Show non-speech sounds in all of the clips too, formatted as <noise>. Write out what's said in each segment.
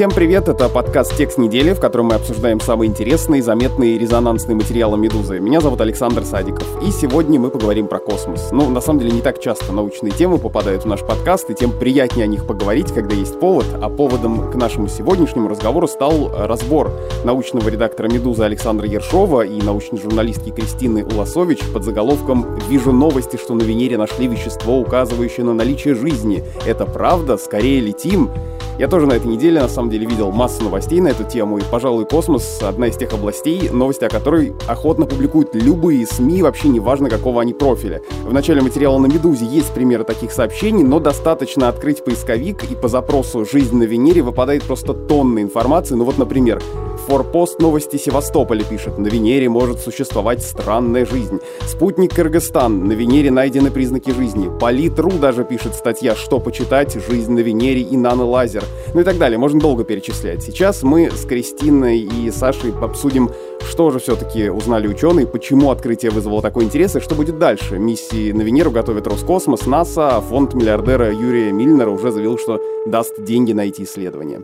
Всем привет, это подкаст «Текст недели», в котором мы обсуждаем самые интересные, заметные и резонансные материалы «Медузы». Меня зовут Александр Садиков, и сегодня мы поговорим про космос. Ну, на самом деле, не так часто научные темы попадают в наш подкаст, и тем приятнее о них поговорить, когда есть повод. А поводом к нашему сегодняшнему разговору стал разбор научного редактора «Медузы» Александра Ершова и научной журналистки Кристины Уласович под заголовком «Вижу новости, что на Венере нашли вещество, указывающее на наличие жизни. Это правда? Скорее летим!» Я тоже на этой неделе, на самом деле, видел массу новостей на эту тему, и, пожалуй, космос — одна из тех областей, новости о которой охотно публикуют любые СМИ, вообще неважно, какого они профиля. В начале материала на «Медузе» есть примеры таких сообщений, но достаточно открыть поисковик, и по запросу «Жизнь на Венере» выпадает просто тонны информации. Ну вот, например, Форпост новости Севастополя пишет, на Венере может существовать странная жизнь. Спутник Кыргызстан, на Венере найдены признаки жизни. Политру даже пишет статья, что почитать, жизнь на Венере и нанолазер. Ну и так далее, можно долго перечислять. Сейчас мы с Кристиной и Сашей обсудим, что же все-таки узнали ученые, почему открытие вызвало такой интерес и что будет дальше. Миссии на Венеру готовит Роскосмос, НАСА, а фонд миллиардера Юрия Мильнера уже заявил, что даст деньги на эти исследования.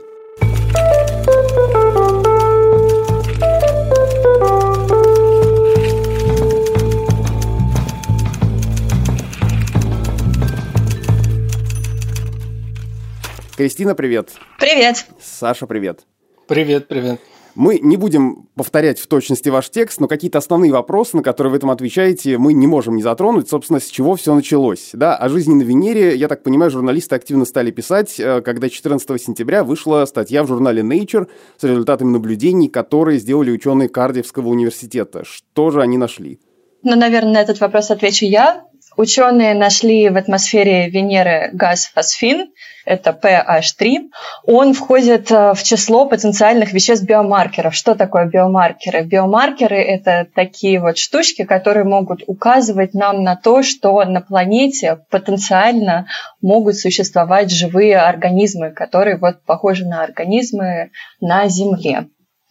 Кристина, привет. Привет. Саша, привет. Привет, привет. Мы не будем повторять в точности ваш текст, но какие-то основные вопросы, на которые вы там отвечаете, мы не можем не затронуть. Собственно, с чего все началось. Да, о жизни на Венере, я так понимаю, журналисты активно стали писать, э, когда 14 сентября вышла статья в журнале Nature с результатами наблюдений, которые сделали ученые Кардиевского университета. Что же они нашли? Ну, наверное, на этот вопрос отвечу я. Ученые нашли в атмосфере Венеры газ фосфин, это PH3. Он входит э, в число потенциальных веществ биомаркеров. Что такое биомаркеры? Биомаркеры – это такие вот штучки, которые могут указывать нам на то, что на планете потенциально могут существовать живые организмы, которые вот похожи на организмы на Земле.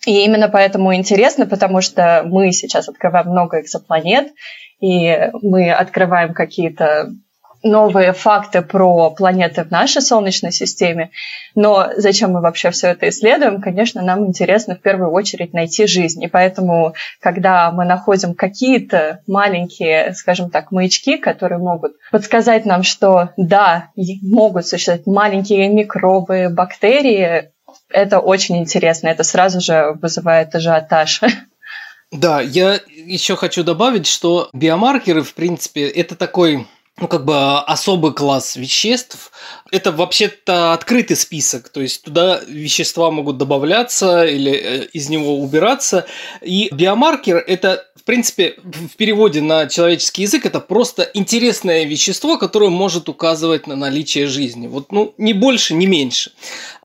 И именно поэтому интересно, потому что мы сейчас открываем много экзопланет, и мы открываем какие-то новые факты про планеты в нашей Солнечной системе. Но зачем мы вообще все это исследуем? Конечно, нам интересно в первую очередь найти жизнь. И поэтому, когда мы находим какие-то маленькие, скажем так, маячки, которые могут подсказать нам, что да, могут существовать маленькие микробы, бактерии, это очень интересно. Это сразу же вызывает ажиотаж. Да, я еще хочу добавить, что биомаркеры, в принципе, это такой ну, как бы особый класс веществ. Это вообще-то открытый список, то есть туда вещества могут добавляться или э, из него убираться. И биомаркер – это, принципе, в переводе на человеческий язык, это просто интересное вещество, которое может указывать на наличие жизни. Вот, ну, не больше, не меньше.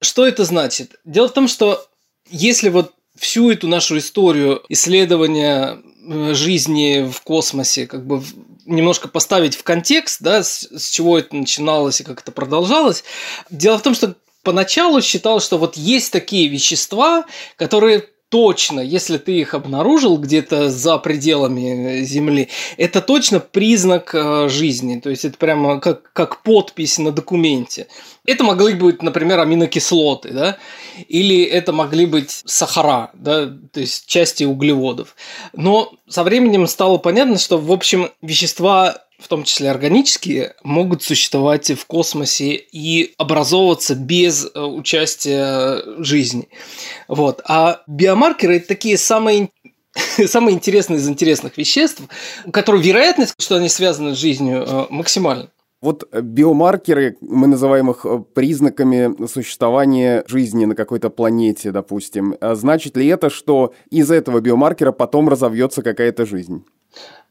Что это значит? Дело в том, что если вот всю эту нашу историю исследования э, жизни в космосе как бы немножко поставить в контекст, да, с, с чего это начиналось и как это продолжалось. Дело в том, что поначалу считал, что вот есть такие вещества, которые точно, если ты их обнаружил где-то за пределами Земли, это точно признак э, жизни. То есть это прямо как, как подпись на документе. Это могли быть, например, аминокислоты, да, или это могли быть сахара, да, то есть части углеводов. Но со временем стало понятно, что, в общем, вещества в том числе органические, могут существовать в космосе и образовываться без э, участия жизни. Вот. А биомаркеры – это такие самые <laughs> самые интересные из интересных веществ, у которых вероятность, что они связаны с жизнью, э, максимальна. Вот биомаркеры, мы называем их э, признаками существования жизни на какой-то планете, допустим. А значит ли это, что из этого биомаркера потом разовьется какая-то жизнь?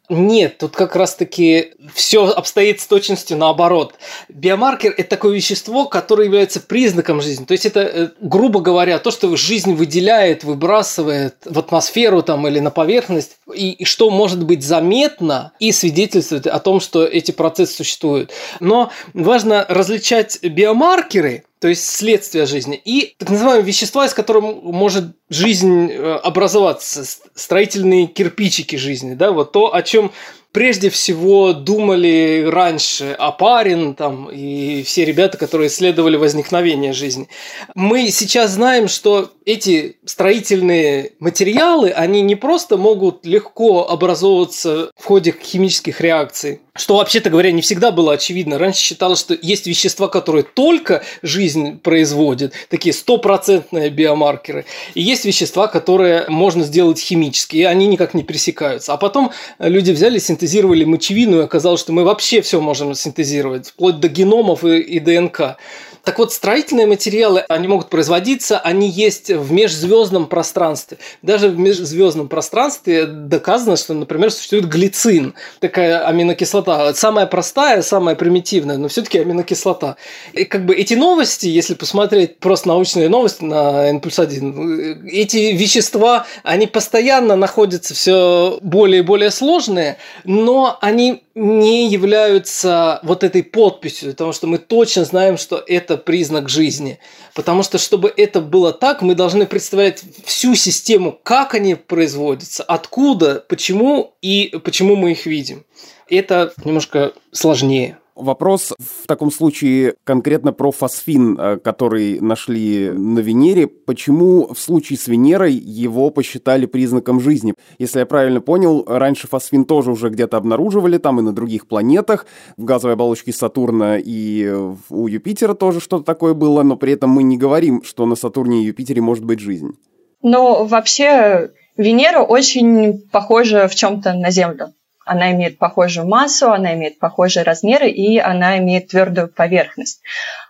Нет, тут как раз-таки все обстоит с точностью наоборот. Биомаркер – это такое вещество, которое является признаком жизни. То есть это, э, грубо говоря, то, что жизнь выделяет, выбрасывает в атмосферу там, или на поверхность, и, и что может быть заметно и свидетельствует о том, что эти процессы существуют. Но важно различать биомаркеры то есть следствие жизни, и так называемые вещества, из которых может жизнь э, образоваться, строительные кирпичики жизни, да, вот то, о чем прежде всего думали раньше Апарин там, и все ребята, которые исследовали возникновение жизни. Мы сейчас знаем, что эти строительные материалы, они не просто могут легко образовываться в ходе химических реакций, что, вообще-то говоря, не всегда было очевидно. Раньше считалось, что есть вещества, которые только жизнь производит, такие стопроцентные биомаркеры, и есть вещества, которые можно сделать химически, и они никак не пересекаются. А потом люди взяли, синтезировали мочевину, и оказалось, что мы вообще все можем синтезировать, вплоть до геномов и, и ДНК. Так вот, строительные материалы, они могут производиться, они есть в межзвездном пространстве. Даже в межзвездном пространстве доказано, что, например, существует глицин, такая аминокислота. Самая простая, самая примитивная, но все-таки аминокислота. И как бы эти новости, если посмотреть просто научные новости на N 1, эти вещества, они постоянно находятся все более и более сложные, но они не являются вот этой подписью, потому что мы точно знаем, что это признак жизни. Потому что, чтобы это было так, мы должны представлять всю систему, как они производятся, откуда, почему и почему мы их видим. Это немножко сложнее. Вопрос в таком случае конкретно про фосфин, э, который нашли на Венере. Почему в случае с Венерой его посчитали признаком жизни? Если я правильно понял, раньше фосфин тоже уже где-то обнаруживали, там и на других планетах, в газовой оболочке Сатурна и у Юпитера тоже что-то такое было, но при этом мы не говорим, что на Сатурне и Юпитере может быть жизнь. Ну, вообще, Венера очень похожа в чем-то на Землю. Она имеет похожую массу, она имеет похожие размеры и она имеет твердую поверхность.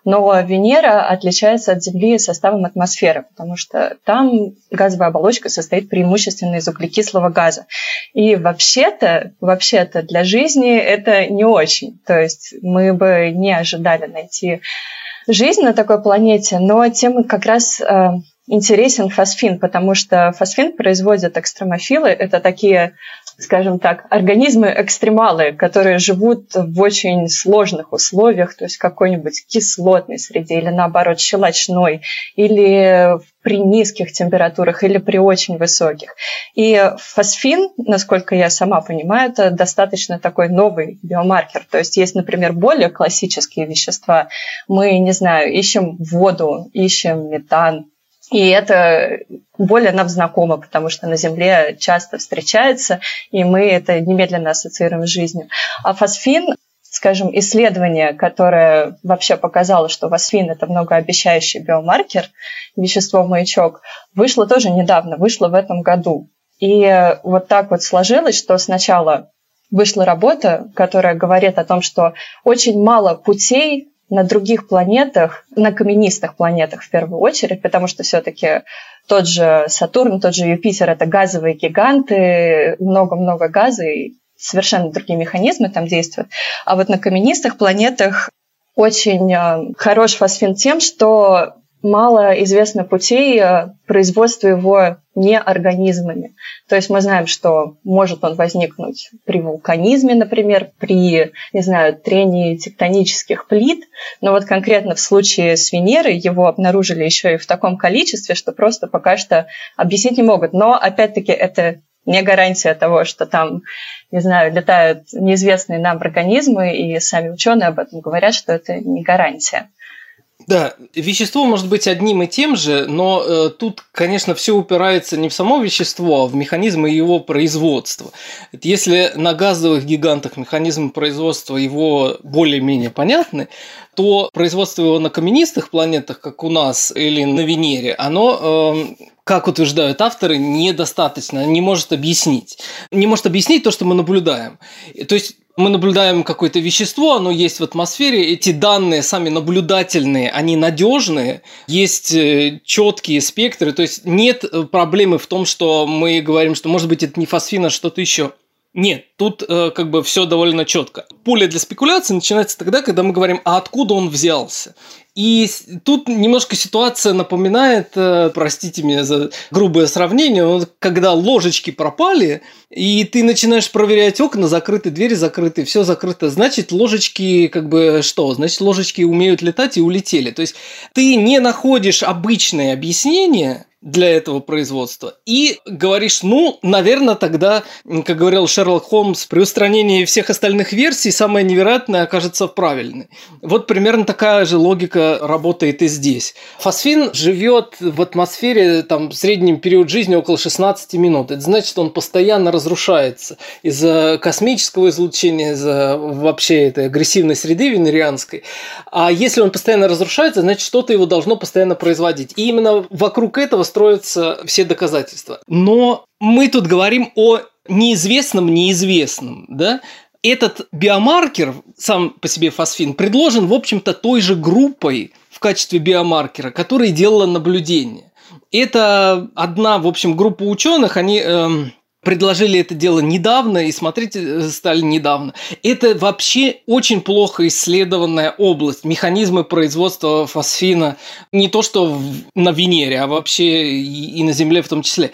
Но Венера отличается от Земли составом атмосферы, потому что там газовая оболочка состоит преимущественно из углекислого газа. И вообще-то, вообще-то для жизни это не очень. То есть мы бы не ожидали найти жизнь на такой планете, но тем как раз э, интересен фосфин, потому что фосфин производят экстремофилы. Это такие скажем так, организмы-экстремалы, которые живут в очень сложных условиях, то есть какой-нибудь кислотной среде или наоборот щелочной, или при низких температурах или при очень высоких. И фосфин, насколько я сама понимаю, это достаточно такой новый биомаркер. То есть есть, например, более классические вещества. Мы, не знаю, ищем воду, ищем метан, и это более нам знакомо, потому что на Земле часто встречается, и мы это немедленно ассоциируем с жизнью. А фосфин скажем, исследование, которое вообще показало, что фосфин – это многообещающий биомаркер, вещество-маячок, вышло тоже недавно, вышло в этом году. И вот так вот сложилось, что сначала вышла работа, которая говорит о том, что очень мало путей на других планетах, на каменистых планетах в первую очередь, потому что все-таки тот же Сатурн, тот же Юпитер – это газовые гиганты, много-много газа, и совершенно другие механизмы там действуют. А вот на каменистых планетах очень э, хорош фосфин тем, что мало известно путей э, производства его не организмами. То есть мы знаем, что может он возникнуть при вулканизме, например, при, не знаю, трении тектонических плит, но вот конкретно в случае с Венерой его обнаружили еще и в таком количестве, что просто пока что объяснить не могут. Но, опять-таки, это не гарантия того, что там, не знаю, летают неизвестные нам организмы, и сами ученые об этом говорят, что это не гарантия. Да, вещество может быть одним и тем же, но э, тут, конечно, все упирается не в само вещество, а в механизмы его производства. Если на газовых гигантах механизмы производства его более-менее понятны, то производство его на каменистых планетах, как у нас или на Венере, оно э, как утверждают авторы, недостаточно, не может объяснить. Не может объяснить то, что мы наблюдаем. То есть мы наблюдаем какое-то вещество, оно есть в атмосфере, эти данные сами наблюдательные, они надежные, есть э, четкие спектры, то есть нет э, проблемы в том, что мы говорим, что может быть это не фосфин, а что-то еще. Нет, тут э, как бы все довольно четко. Поле для спекуляции начинается тогда, когда мы говорим, а откуда он взялся. И тут немножко ситуация напоминает, э, простите меня за грубое сравнение, вот когда ложечки пропали, и ты начинаешь проверять окна, закрыты двери, закрыты, все закрыто, значит ложечки как бы что? Значит ложечки умеют летать и улетели. То есть ты не находишь обычное объяснение для этого производства. И говоришь, ну, наверное, тогда, как говорил Шерлок Холмс, при устранении всех остальных версий самое невероятное окажется правильной. Вот примерно такая же логика работает и здесь. Фосфин живет в атмосфере там, в среднем период жизни около 16 минут. Это значит, он постоянно разрушается из-за космического излучения, из-за вообще этой агрессивной среды венерианской. А если он постоянно разрушается, значит, что-то его должно постоянно производить. И именно вокруг этого строятся все доказательства. Но мы тут говорим о неизвестном неизвестном, да? Этот биомаркер, сам по себе фосфин, предложен, в общем-то, той же группой в качестве биомаркера, которая делала наблюдение. Это одна, в общем, группа ученых, они эм, предложили это дело недавно и смотрите э, стали недавно. Это вообще очень плохо исследованная область. Механизмы производства фосфина не то что на Венере, а вообще и на Земле в том числе.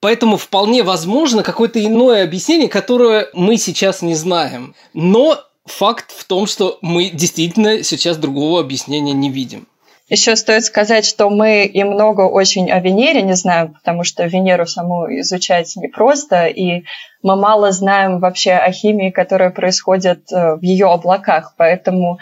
Поэтому вполне возможно какое-то иное объяснение, которое мы сейчас не знаем. Но факт в том, что мы действительно сейчас другого объяснения не видим. Еще стоит сказать, что мы и много очень о Венере не знаем, потому что Венеру саму изучать непросто, и мы мало знаем вообще о химии, которая происходит э, в ее облаках. Поэтому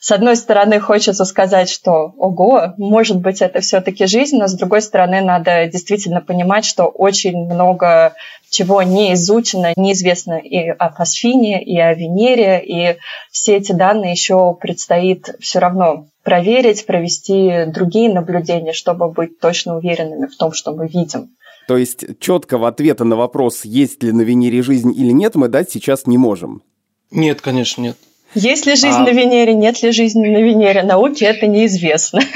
с одной стороны, хочется сказать, что ого, может быть, это все-таки жизнь, но с другой стороны, надо действительно понимать, что очень много чего не изучено, неизвестно и о фосфине, и о Венере, и все эти данные еще предстоит все равно проверить, провести другие наблюдения, чтобы быть точно уверенными в том, что мы видим. То есть четкого ответа на вопрос, есть ли на Венере жизнь или нет, мы дать сейчас не можем. Нет, конечно, нет. Есть ли жизнь а... на Венере, нет ли жизни на Венере? Науке это неизвестно. <laughs>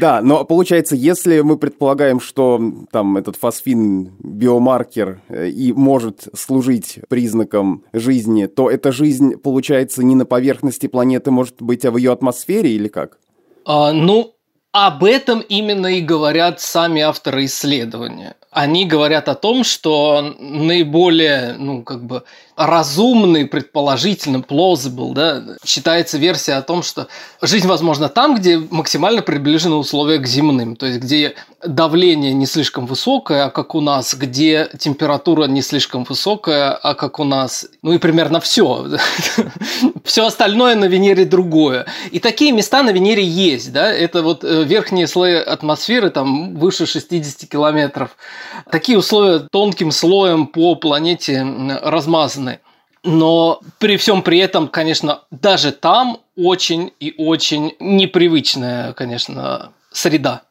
Да, но получается, если мы предполагаем, что там этот фосфин биомаркер э, и может служить признаком жизни, то эта жизнь, получается, не на поверхности планеты, может быть, а в ее атмосфере или как? А, ну, об этом именно и говорят сами авторы исследования. Они говорят о том, что наиболее, ну, как бы, разумный, предположительно, plausible, да, считается версия о том, что жизнь возможна там, где максимально приближены условия к земным, то есть где давление не слишком высокое, а как у нас, где температура не слишком высокая, а как у нас, ну и примерно все. <laughs> все остальное на Венере другое. И такие места на Венере есть, да, это вот э, верхние слои атмосферы, там выше 60 километров. Такие условия тонким слоем по планете размазаны. Но при всем при этом, конечно, даже там очень и очень непривычная, конечно, среда.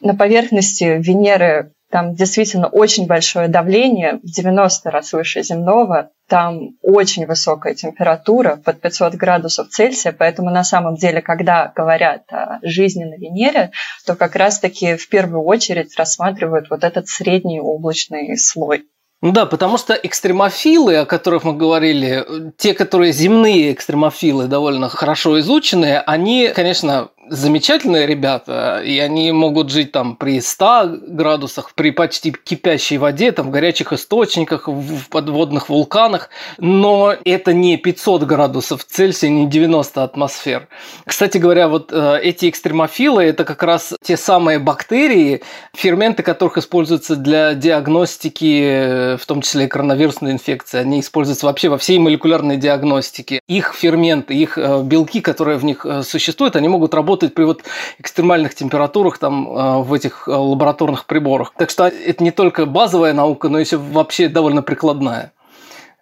На поверхности Венеры там действительно очень большое давление, в 90 раз выше земного, там очень высокая температура, под 500 градусов Цельсия, поэтому на самом деле, когда говорят о жизни на Венере, то как раз-таки в первую очередь рассматривают вот этот средний облачный слой. Ну да, потому что экстремофилы, о которых мы говорили, те, которые земные экстремофилы, довольно хорошо изученные, они, конечно, замечательные ребята, и они могут жить там при 100 градусах, при почти кипящей воде, там в горячих источниках, в подводных вулканах, но это не 500 градусов Цельсия, не 90 атмосфер. Кстати говоря, вот э, эти экстремофилы – это как раз те самые бактерии, ферменты которых используются для диагностики, э, в том числе коронавирусной инфекции. Они используются вообще во всей молекулярной диагностике. Их ферменты, их э, белки, которые в них существуют, они могут работать работает при вот экстремальных температурах там э, в этих э, лабораторных приборах. Так что это не только базовая наука, но еще вообще довольно прикладная.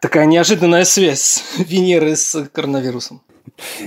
Такая неожиданная связь <laughs> Венеры с коронавирусом.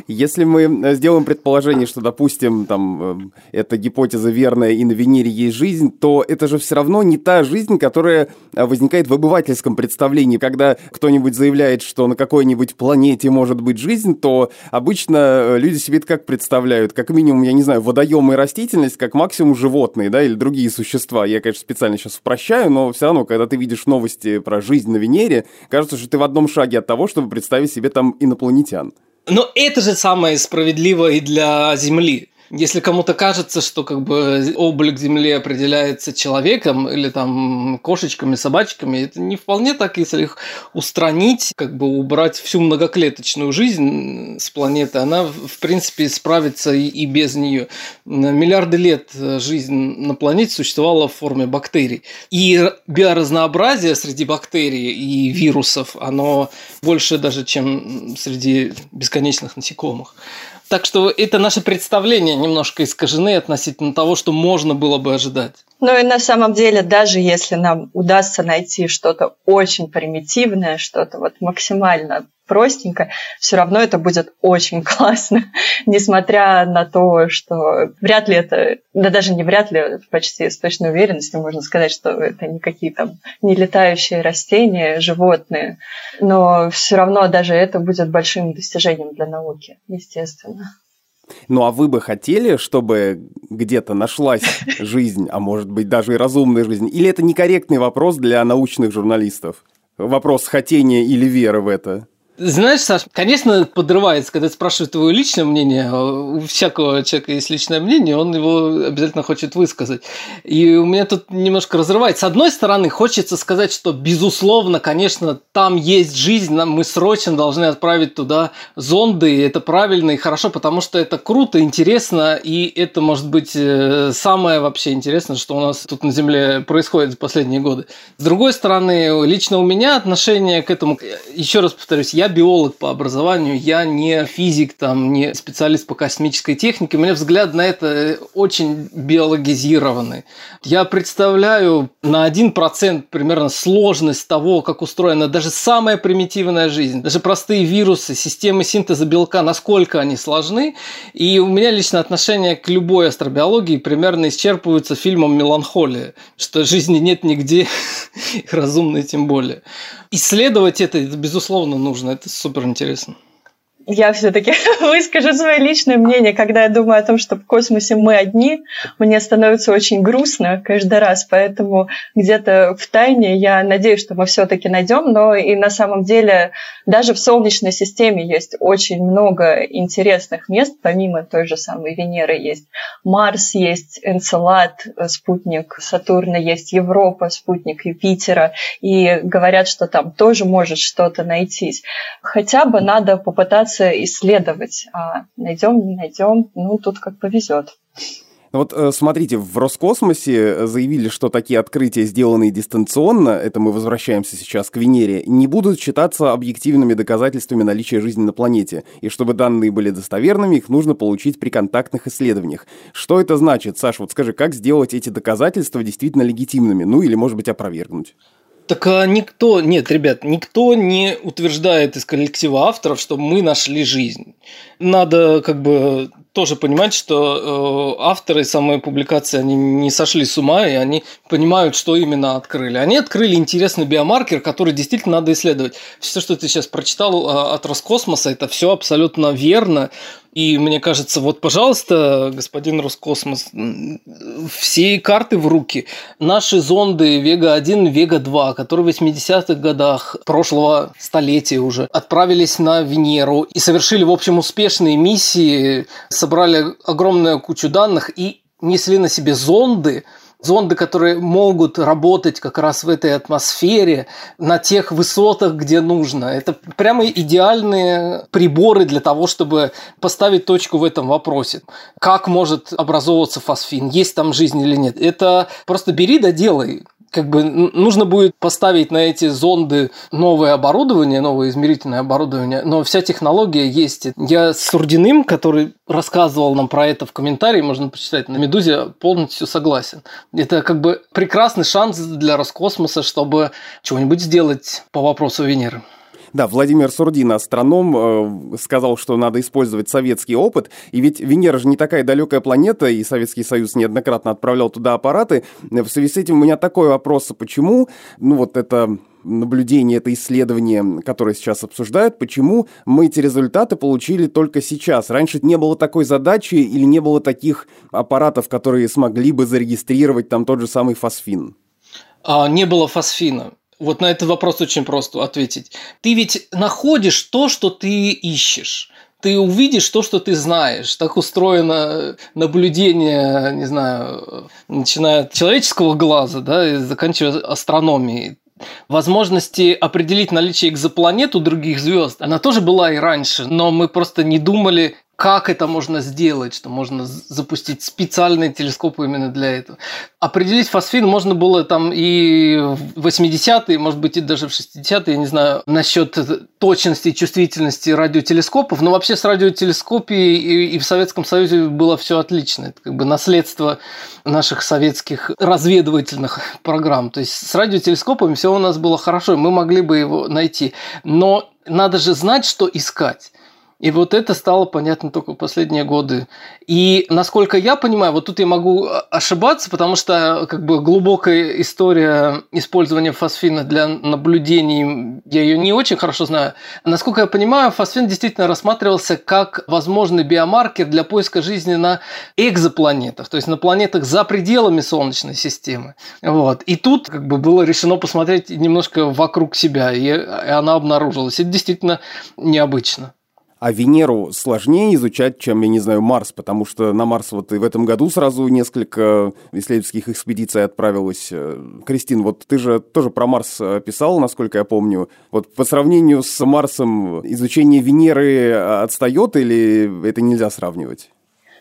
Если мы э, сделаем предположение, что, допустим, там, э, эта гипотеза верная и на Венере есть жизнь, то это же все равно не та жизнь, которая э, возникает в обывательском представлении. Когда кто-нибудь заявляет, что на какой-нибудь планете может быть жизнь, то обычно люди себе это как представляют? Как минимум, я не знаю, водоемы и растительность, как максимум животные, да, или другие существа. Я, конечно, специально сейчас упрощаю, но все равно, когда ты видишь новости про жизнь на Венере, кажется, что ты в одном шаге от того, чтобы представить себе там инопланетян. Но это же самое справедливо и для Земли. Если кому-то кажется, что как бы облик Земли определяется человеком или там кошечками, собачками, это не вполне так, если их устранить, как бы убрать всю многоклеточную жизнь с планеты, она в принципе справится и, и без нее. Миллиарды лет жизнь на планете существовала в форме бактерий. И биоразнообразие среди бактерий и вирусов, оно больше даже, чем среди бесконечных насекомых. Так что это наше представление немножко искажены относительно того, что можно было бы ожидать. Ну и на самом деле, даже если нам удастся найти что-то очень примитивное, что-то вот максимально простенько, все равно это будет очень <laughs> классно, несмотря на то, что вряд ли это, да даже не вряд ли, почти с точной уверенностью можно сказать, что это не какие-то не летающие растения, животные, но все равно даже это будет большим достижением для науки, естественно. Ну а вы бы хотели, чтобы где-то нашлась <laughs> жизнь, а может быть даже и разумная жизнь? Или это некорректный вопрос для научных журналистов? Вопрос хотения или веры в это? Знаешь, Саш, конечно, подрывается, когда спрашивают твое личное мнение. У всякого человека есть личное мнение, он его обязательно хочет высказать. И у меня тут немножко разрывается. С одной стороны, хочется сказать, что, безусловно, конечно, там есть жизнь, мы срочно должны отправить туда зонды, и это правильно и хорошо, потому что это круто, интересно, и это, может быть, э, самое вообще интересное, что у нас тут на Земле происходит в последние годы. С другой стороны, лично у меня отношение к этому, еще раз повторюсь, я биолог по образованию, я не физик, там, не специалист по космической технике. У меня взгляд на это очень биологизированный. Я представляю на 1% примерно сложность того, как устроена даже самая примитивная жизнь. Даже простые вирусы, системы синтеза белка, насколько они сложны. И у меня лично отношение к любой астробиологии примерно исчерпывается фильмом «Меланхолия», что жизни нет нигде, <laughs> разумной тем более. Исследовать это безусловно, нужно. Это супер интересно я все-таки <laughs> выскажу свое личное мнение, когда я думаю о том, что в космосе мы одни, мне становится очень грустно каждый раз, поэтому где-то в тайне я надеюсь, что мы все-таки найдем, но и на самом деле даже в Солнечной системе есть очень много интересных мест, помимо той же самой Венеры есть Марс, есть Энцелад, спутник Сатурна, есть Европа, спутник Юпитера, и говорят, что там тоже может что-то найтись. Хотя бы надо попытаться пытаться исследовать. А найдем, не найдем, ну, тут как повезет. Вот э, смотрите, в Роскосмосе заявили, что такие открытия, сделанные дистанционно, это мы возвращаемся сейчас к Венере, не будут считаться объективными доказательствами наличия жизни на планете. И чтобы данные были достоверными, их нужно получить при контактных исследованиях. Что это значит, Саша? Вот скажи, как сделать эти доказательства действительно легитимными? Ну или, может быть, опровергнуть? Так а никто, нет, ребят, никто не утверждает из коллектива авторов, что мы нашли жизнь. Надо как бы тоже понимать, что э, авторы самой публикации, они не сошли с ума, и они понимают, что именно открыли. Они открыли интересный биомаркер, который действительно надо исследовать. Все, что ты сейчас прочитал э, от Роскосмоса, это все абсолютно верно. И мне кажется, вот, пожалуйста, господин Роскосмос, все карты в руки. Наши зонды Вега-1, Вега-2, которые в 80-х годах прошлого столетия уже отправились на Венеру и совершили, в общем, успешные миссии, собрали огромную кучу данных и несли на себе зонды, зонды, которые могут работать как раз в этой атмосфере, на тех высотах, где нужно. Это прямо идеальные приборы для того, чтобы поставить точку в этом вопросе. Как может образовываться фосфин? Есть там жизнь или нет? Это просто бери да делай как бы нужно будет поставить на эти зонды новое оборудование, новое измерительное оборудование, но вся технология есть. Я с Сурдиным, который рассказывал нам про это в комментарии, можно почитать на «Медузе», полностью согласен. Это как бы прекрасный шанс для Роскосмоса, чтобы чего-нибудь сделать по вопросу Венеры. Да, Владимир Сурдин, астроном, э, сказал, что надо использовать советский опыт. И ведь Венера же не такая далекая планета, и Советский Союз неоднократно отправлял туда аппараты. В связи с этим у меня такой вопрос, почему, ну вот это наблюдение, это исследование, которое сейчас обсуждают, почему мы эти результаты получили только сейчас. Раньше не было такой задачи или не было таких аппаратов, которые смогли бы зарегистрировать там тот же самый фосфин? А, не было фосфина. Вот на этот вопрос очень просто ответить. Ты ведь находишь то, что ты ищешь. ты увидишь то, что ты знаешь. Так устроено наблюдение, не знаю, начиная от человеческого глаза, да, и заканчивая астрономией возможности определить наличие экзопланет у других звезд, она тоже была и раньше, но мы просто не думали, как это можно сделать, что можно запустить специальные телескопы именно для этого. Определить фосфин можно было там и в 80-е, может быть, и даже в 60-е, я не знаю, насчет точности и чувствительности радиотелескопов, но вообще с радиотелескопией и в Советском Союзе было все отлично. Это как бы наследство наших советских разведывательных программ. То есть с радиотелескопами все у нас было хорошо, мы могли бы его найти. Но надо же знать, что искать. И вот это стало понятно только в последние годы. И насколько я понимаю, вот тут я могу ошибаться, потому что как бы глубокая история использования фосфина для наблюдений, я ее не очень хорошо знаю. Насколько я понимаю, фосфин действительно рассматривался как возможный биомаркер для поиска жизни на экзопланетах, то есть на планетах за пределами Солнечной системы. Вот. И тут как бы было решено посмотреть немножко вокруг себя, и она обнаружилась. Это действительно необычно. А Венеру сложнее изучать, чем, я не знаю, Марс, потому что на Марс вот и в этом году сразу несколько исследовательских экспедиций отправилось. Кристин, вот ты же тоже про Марс писал, насколько я помню. Вот по сравнению с Марсом изучение Венеры отстает или это нельзя сравнивать?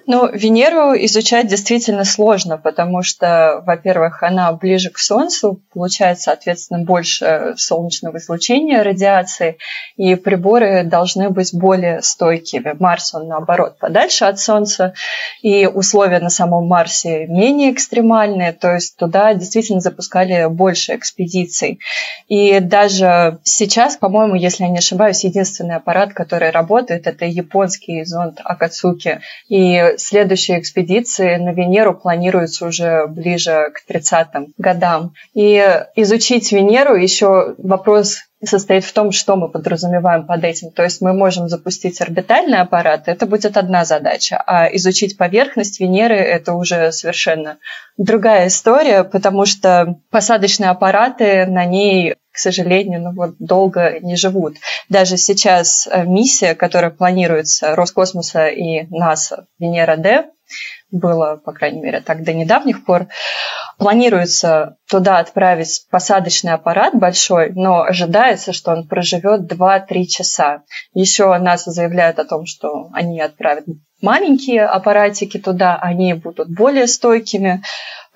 Ну, Венеру изучать действительно сложно, потому что, во-первых, она ближе к Солнцу, получает, соответственно, больше солнечного излучения, радиации, и приборы должны быть более стойкими. Марс, он наоборот, подальше от Солнца, и условия на самом Марсе менее экстремальные, то есть туда действительно запускали больше экспедиций. И даже сейчас, по-моему, если я не ошибаюсь, единственный аппарат, который работает, это японский зонд Акацуки. И следующие экспедиции на Венеру планируются уже ближе к 30-м годам. И изучить Венеру еще вопрос состоит в том, что мы подразумеваем под этим. То есть мы можем запустить орбитальный аппарат, это будет одна задача, а изучить поверхность Венеры – это уже совершенно другая история, потому что посадочные аппараты на ней к сожалению, ну вот долго не живут. Даже сейчас э, миссия, которая планируется Роскосмоса и НАСА, Венера-Д, было, по крайней мере, так до недавних пор, планируется туда отправить посадочный аппарат большой, но ожидается, что он проживет 2-3 часа. Еще НАСА заявляет о том, что они отправят маленькие аппаратики туда, они будут более стойкими,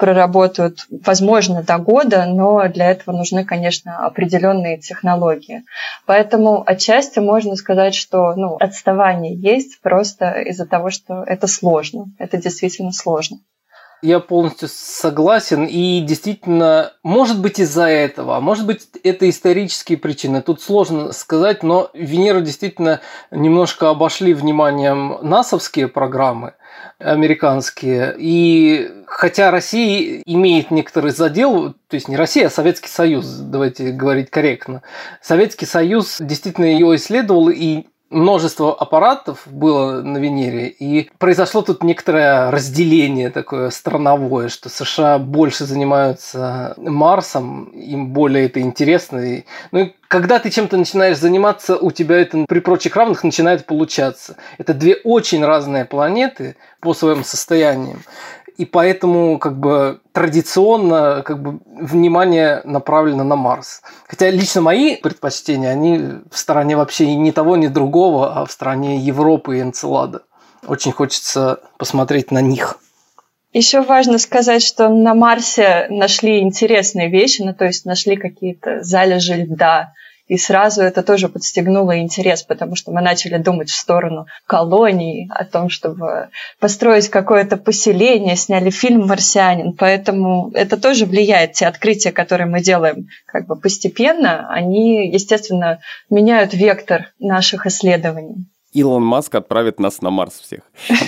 проработают, возможно, до года, но для этого нужны, конечно, определенные технологии. Поэтому отчасти можно сказать, что ну, отставание есть просто из-за того, что это сложно. Это действительно сложно. Я полностью согласен. И действительно, может быть из-за этого, а может быть это исторические причины. Тут сложно сказать, но Венеру действительно немножко обошли вниманием насовские программы американские. И хотя Россия имеет некоторый задел, то есть не Россия, а Советский Союз, давайте говорить корректно. Советский Союз действительно ее исследовал и множество аппаратов было на Венере, и произошло тут некоторое разделение такое страновое, что США больше занимаются Марсом, им более это интересно. Ну и когда ты чем-то начинаешь заниматься, у тебя это при прочих равных начинает получаться. Это две очень разные планеты по своим состояниям и поэтому как бы традиционно как бы внимание направлено на Марс. Хотя лично мои предпочтения, они в стороне вообще ни того, ни другого, а в стороне Европы и Энцелада. Очень хочется посмотреть на них. Еще важно сказать, что на Марсе нашли интересные вещи, ну то есть нашли какие-то залежи льда, и сразу это тоже подстегнуло интерес, потому что мы начали думать в сторону колоний, о том, чтобы построить какое-то поселение, сняли фильм «Марсианин». Поэтому это тоже влияет. Те открытия, которые мы делаем как бы постепенно, они, естественно, меняют вектор наших исследований. Илон Маск отправит нас на Марс всех.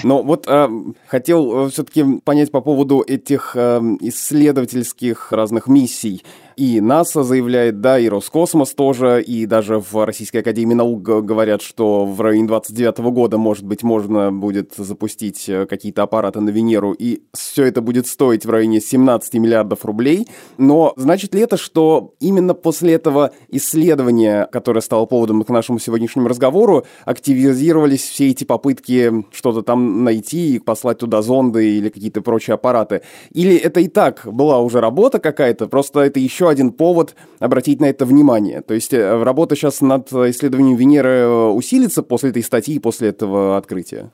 Но вот э, хотел э, все-таки понять по поводу этих э, исследовательских разных миссий. И НАСА заявляет, да, и Роскосмос тоже, и даже в Российской Академии Наук говорят, что в районе 29 года, может быть, можно будет запустить э, какие-то аппараты на Венеру, и все это будет стоить в районе 17 миллиардов рублей. Но значит ли это, что именно после этого исследования, которое стало поводом к нашему сегодняшнему разговору, активизировались все эти попытки что-то там найти и послать туда зонды или какие-то прочие аппараты? Или это и так была уже работа какая-то, просто это еще один повод обратить на это внимание? То есть э, работа сейчас над исследованием Венеры э, усилится после этой статьи после этого открытия?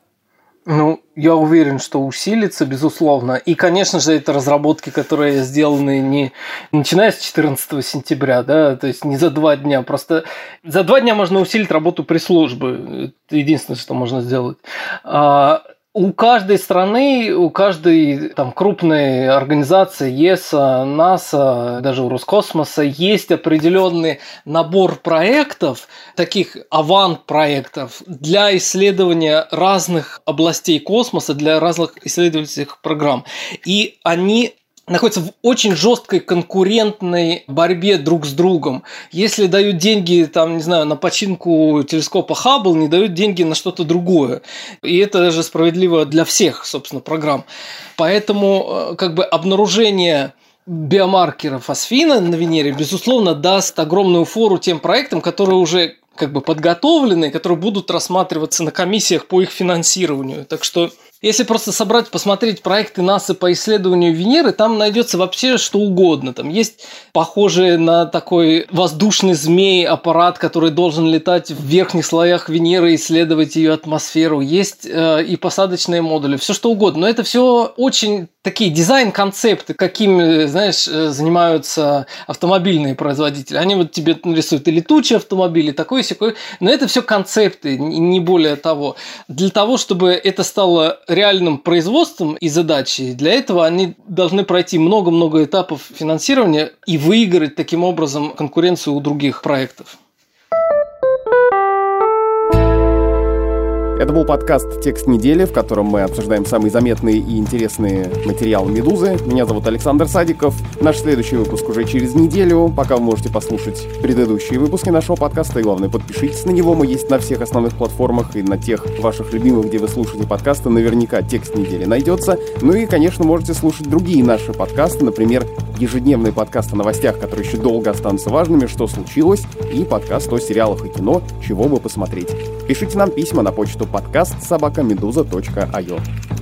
Ну, я уверен, что усилится, безусловно. И, конечно же, это разработки, которые сделаны не начиная с 14 сентября, да, то есть не за два дня. Просто за два дня можно усилить работу пресс-службы. Это единственное, что можно сделать. А у каждой страны, у каждой там, крупной организации, ЕСА, НАСА, даже у Роскосмоса есть определенный набор проектов, таких авант-проектов для исследования разных областей космоса, для разных исследовательских программ. И они находятся в очень жесткой конкурентной борьбе друг с другом. Если дают деньги, там, не знаю, на починку телескопа Хаббл, не дают деньги на что-то другое. И это даже справедливо для всех, собственно, программ. Поэтому э, как бы обнаружение биомаркера фосфина на Венере, безусловно, даст огромную фору тем проектам, которые уже как бы подготовлены, которые будут рассматриваться на комиссиях по их финансированию. Так что если просто собрать, посмотреть проекты НАСА по исследованию Венеры, там найдется вообще что угодно. Там есть похожий на такой воздушный змей аппарат, который должен летать в верхних слоях Венеры, исследовать ее атмосферу. Есть э, и посадочные модули, все что угодно. Но это все очень такие дизайн-концепты, какими, знаешь, э, занимаются автомобильные производители. Они вот тебе нарисуют и летучие автомобили, такой и секой. Но это все концепты, не более того. Для того, чтобы это стало реальным производством и задачей, для этого они должны пройти много-много этапов финансирования и выиграть таким образом конкуренцию у других проектов. Это был подкаст «Текст недели», в котором мы обсуждаем самые заметные и интересные материалы «Медузы». Меня зовут Александр Садиков. Наш следующий выпуск уже через неделю. Пока вы можете послушать предыдущие выпуски нашего подкаста. И главное, подпишитесь на него. Мы есть на всех основных платформах и на тех ваших любимых, где вы слушаете подкасты. Наверняка «Текст недели» найдется. Ну и, конечно, можете слушать другие наши подкасты. Например, ежедневный подкаст о новостях, которые еще долго останутся важными, что случилось, и подкаст о сериалах и кино, чего бы посмотреть. Пишите нам письма на почту подкаст собакамедуза.io.